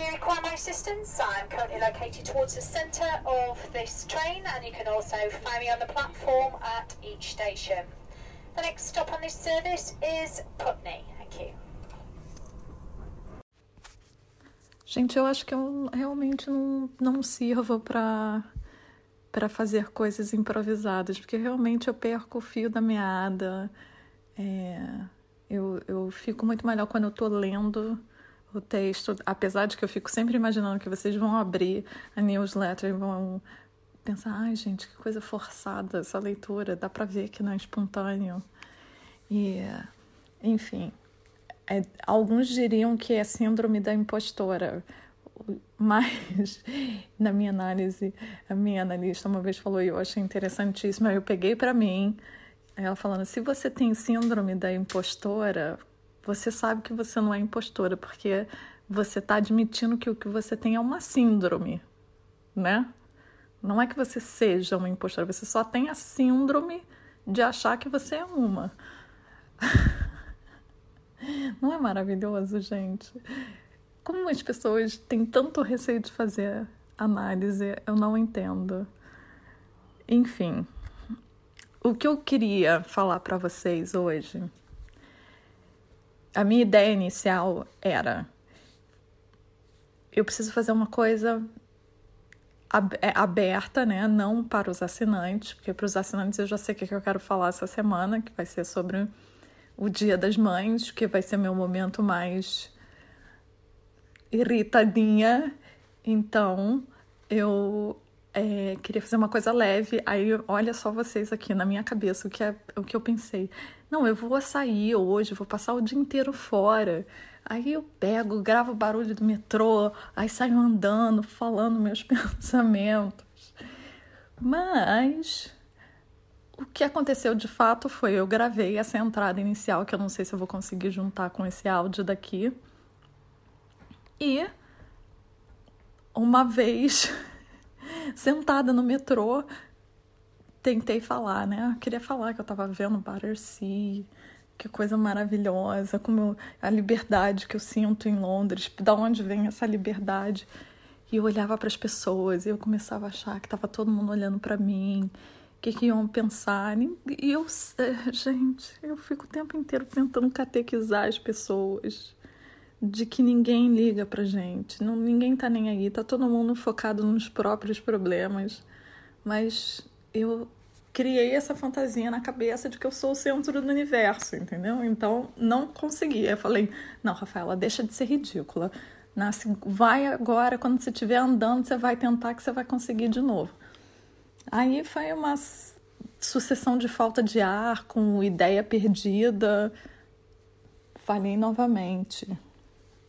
do require my assistance, I'm currently located towards the centre of this train, and you can also find me on the platform at each station. The next stop on this service is Putney. Thank you. Gente, eu acho que eu realmente não, não sirvo para para fazer coisas improvisadas, porque realmente eu perco o fio da meada. É, eu, eu fico muito melhor quando eu estou lendo o texto, apesar de que eu fico sempre imaginando que vocês vão abrir a newsletter e vão pensar, ai gente, que coisa forçada essa leitura, dá para ver que não é espontâneo. E, enfim, é, alguns diriam que é síndrome da impostora, mas na minha análise, a minha analista uma vez falou e eu achei interessantíssimo, eu peguei para mim, ela falando, se você tem síndrome da impostora, você sabe que você não é impostora, porque você está admitindo que o que você tem é uma síndrome, né? Não é que você seja uma impostora, você só tem a síndrome de achar que você é uma. Não é maravilhoso, gente? Como as pessoas têm tanto receio de fazer análise, eu não entendo. Enfim, o que eu queria falar para vocês hoje, a minha ideia inicial era: eu preciso fazer uma coisa é, aberta, né? Não para os assinantes, porque para os assinantes eu já sei o que eu quero falar essa semana, que vai ser sobre o Dia das Mães, que vai ser meu momento mais irritadinha. Então, eu é, queria fazer uma coisa leve. Aí, olha só vocês aqui na minha cabeça o que, é, o que eu pensei. Não, eu vou sair hoje, vou passar o dia inteiro fora. Aí eu pego, gravo o barulho do metrô, aí saio andando, falando meus pensamentos. Mas o que aconteceu de fato foi eu gravei essa entrada inicial, que eu não sei se eu vou conseguir juntar com esse áudio daqui. E uma vez sentada no metrô, tentei falar, né? Eu queria falar que eu tava vendo Battersea, que coisa maravilhosa, como a liberdade que eu sinto em Londres, da onde vem essa liberdade. E eu olhava para as pessoas e eu começava a achar que tava todo mundo olhando para mim que, que iam pensar. E eu, é, gente, eu fico o tempo inteiro tentando catequizar as pessoas de que ninguém liga pra gente, não, ninguém tá nem aí, tá todo mundo focado nos próprios problemas. Mas eu criei essa fantasia na cabeça de que eu sou o centro do universo, entendeu? Então não consegui. Eu falei: não, Rafaela, deixa de ser ridícula. Nasce, vai agora, quando você estiver andando, você vai tentar que você vai conseguir de novo. Aí foi uma sucessão de falta de ar, com ideia perdida. Falei novamente.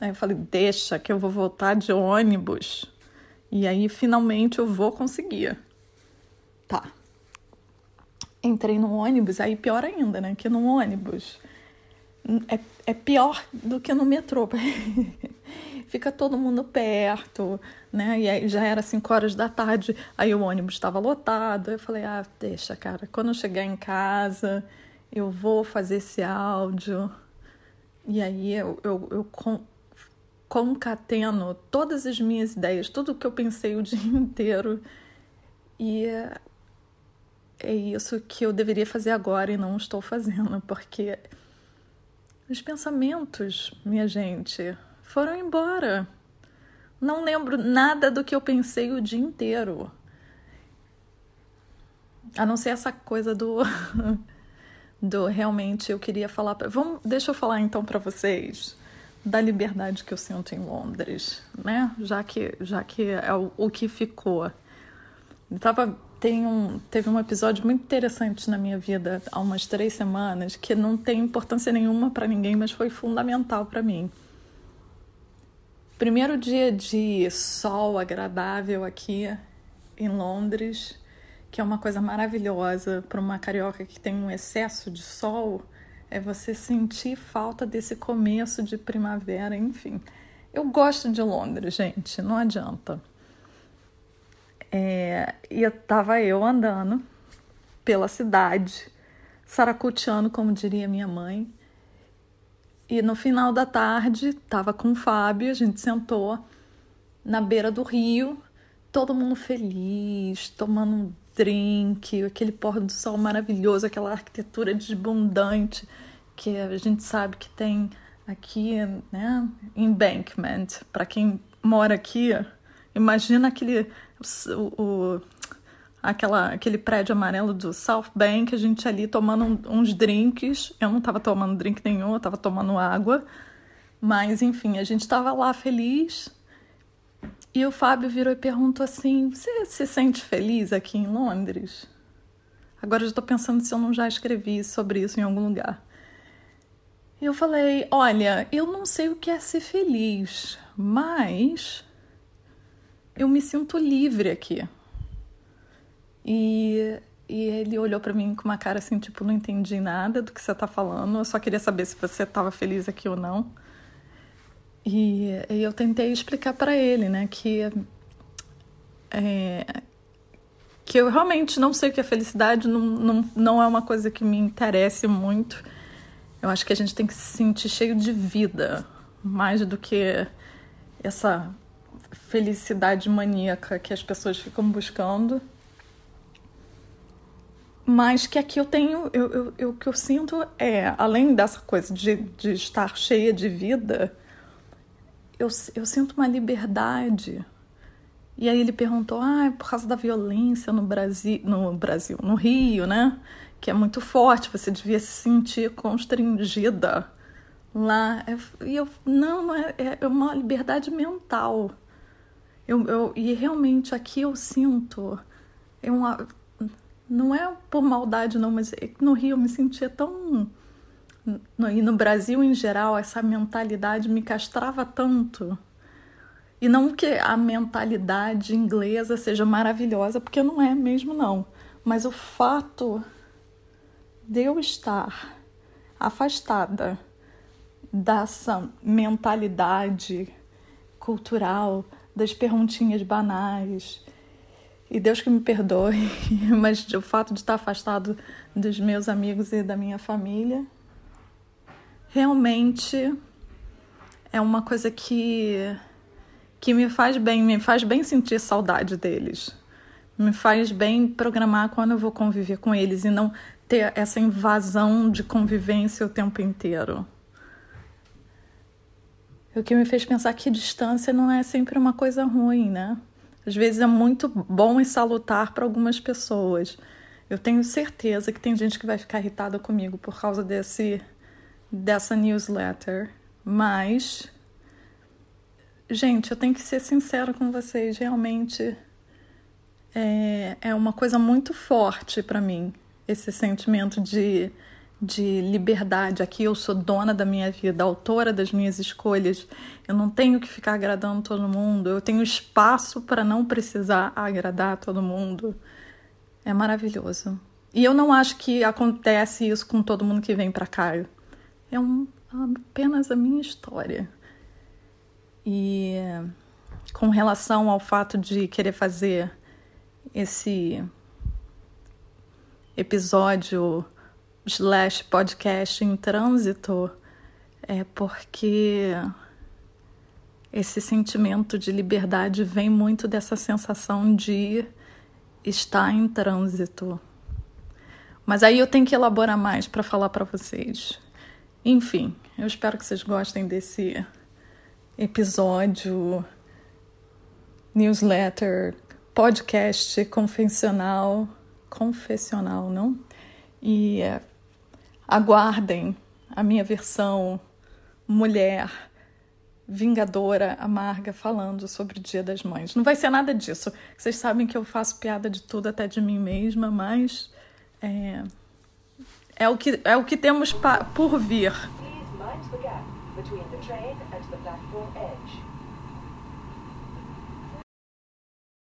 Aí eu falei, deixa que eu vou voltar de ônibus. E aí finalmente eu vou conseguir. Tá. Entrei no ônibus, aí pior ainda, né? Que no ônibus é, é pior do que no metrô. Fica todo mundo perto, né? E aí já era 5 horas da tarde, aí o ônibus estava lotado. Eu falei, ah, deixa, cara, quando eu chegar em casa, eu vou fazer esse áudio. E aí eu, eu, eu concateno todas as minhas ideias, tudo que eu pensei o dia inteiro. E é isso que eu deveria fazer agora e não estou fazendo, porque os pensamentos, minha gente, foram embora. Não lembro nada do que eu pensei o dia inteiro. A não ser essa coisa do do realmente eu queria falar para vamos deixa eu falar então para vocês da liberdade que eu sinto em Londres, né? Já que já que é o, o que ficou. Tava tem um, teve um episódio muito interessante na minha vida há umas três semanas que não tem importância nenhuma para ninguém, mas foi fundamental para mim. Primeiro dia de sol agradável aqui em Londres, que é uma coisa maravilhosa para uma carioca que tem um excesso de sol, é você sentir falta desse começo de primavera, enfim. Eu gosto de Londres, gente, não adianta. É, e estava eu andando pela cidade, saracuteando, como diria minha mãe, e no final da tarde, estava com o Fábio, a gente sentou na beira do rio, todo mundo feliz, tomando um drink, aquele pôr do sol maravilhoso, aquela arquitetura desbundante que a gente sabe que tem aqui, né? Embankment. Para quem mora aqui, imagina aquele o, o, aquela, aquele prédio amarelo do South Bank, a gente ali tomando uns drinks. Eu não estava tomando drink nenhum, eu estava tomando água. Mas enfim, a gente estava lá feliz e o Fábio virou e perguntou assim: Você se sente feliz aqui em Londres? Agora eu estou pensando se eu não já escrevi sobre isso em algum lugar. E eu falei: Olha, eu não sei o que é ser feliz, mas eu me sinto livre aqui. E, e ele olhou para mim com uma cara assim, tipo, não entendi nada do que você está falando, eu só queria saber se você estava feliz aqui ou não. E, e eu tentei explicar para ele, né, que é, que eu realmente não sei o que é felicidade, não, não, não é uma coisa que me interesse muito. Eu acho que a gente tem que se sentir cheio de vida, mais do que essa felicidade maníaca que as pessoas ficam buscando. Mas que aqui eu tenho, eu, eu, eu, o que eu sinto é, além dessa coisa de, de estar cheia de vida, eu, eu sinto uma liberdade. E aí ele perguntou, ah, é por causa da violência no Brasil, no Brasil, no Rio, né? Que é muito forte, você devia se sentir constrangida lá. E eu, não, não é, é uma liberdade mental. Eu, eu, e realmente aqui eu sinto, é uma, não é por maldade não, mas é no Rio eu me sentia tão no, e no Brasil em geral, essa mentalidade me castrava tanto. E não que a mentalidade inglesa seja maravilhosa, porque não é mesmo, não. Mas o fato de eu estar afastada dessa mentalidade cultural, das perguntinhas banais. E Deus que me perdoe, mas o fato de estar afastado dos meus amigos e da minha família realmente é uma coisa que que me faz bem, me faz bem sentir saudade deles. Me faz bem programar quando eu vou conviver com eles e não ter essa invasão de convivência o tempo inteiro. O que me fez pensar que distância não é sempre uma coisa ruim, né? Às vezes é muito bom e salutar para algumas pessoas. Eu tenho certeza que tem gente que vai ficar irritada comigo por causa desse dessa newsletter, mas gente, eu tenho que ser sincera com vocês, realmente é, é uma coisa muito forte para mim esse sentimento de de liberdade. Aqui eu sou dona da minha vida, autora das minhas escolhas. Eu não tenho que ficar agradando todo mundo. Eu tenho espaço para não precisar agradar todo mundo. É maravilhoso. E eu não acho que acontece isso com todo mundo que vem para cá é um, apenas a minha história. E com relação ao fato de querer fazer esse episódio slash podcast em trânsito, é porque esse sentimento de liberdade vem muito dessa sensação de estar em trânsito. Mas aí eu tenho que elaborar mais para falar para vocês. Enfim, eu espero que vocês gostem desse episódio, newsletter, podcast confessional, confessional, não? E é, aguardem a minha versão mulher, vingadora, amarga, falando sobre o Dia das Mães. Não vai ser nada disso. Vocês sabem que eu faço piada de tudo, até de mim mesma, mas é, é o que, é o que temos por vir. Please mind the gap between the train and the platform edge.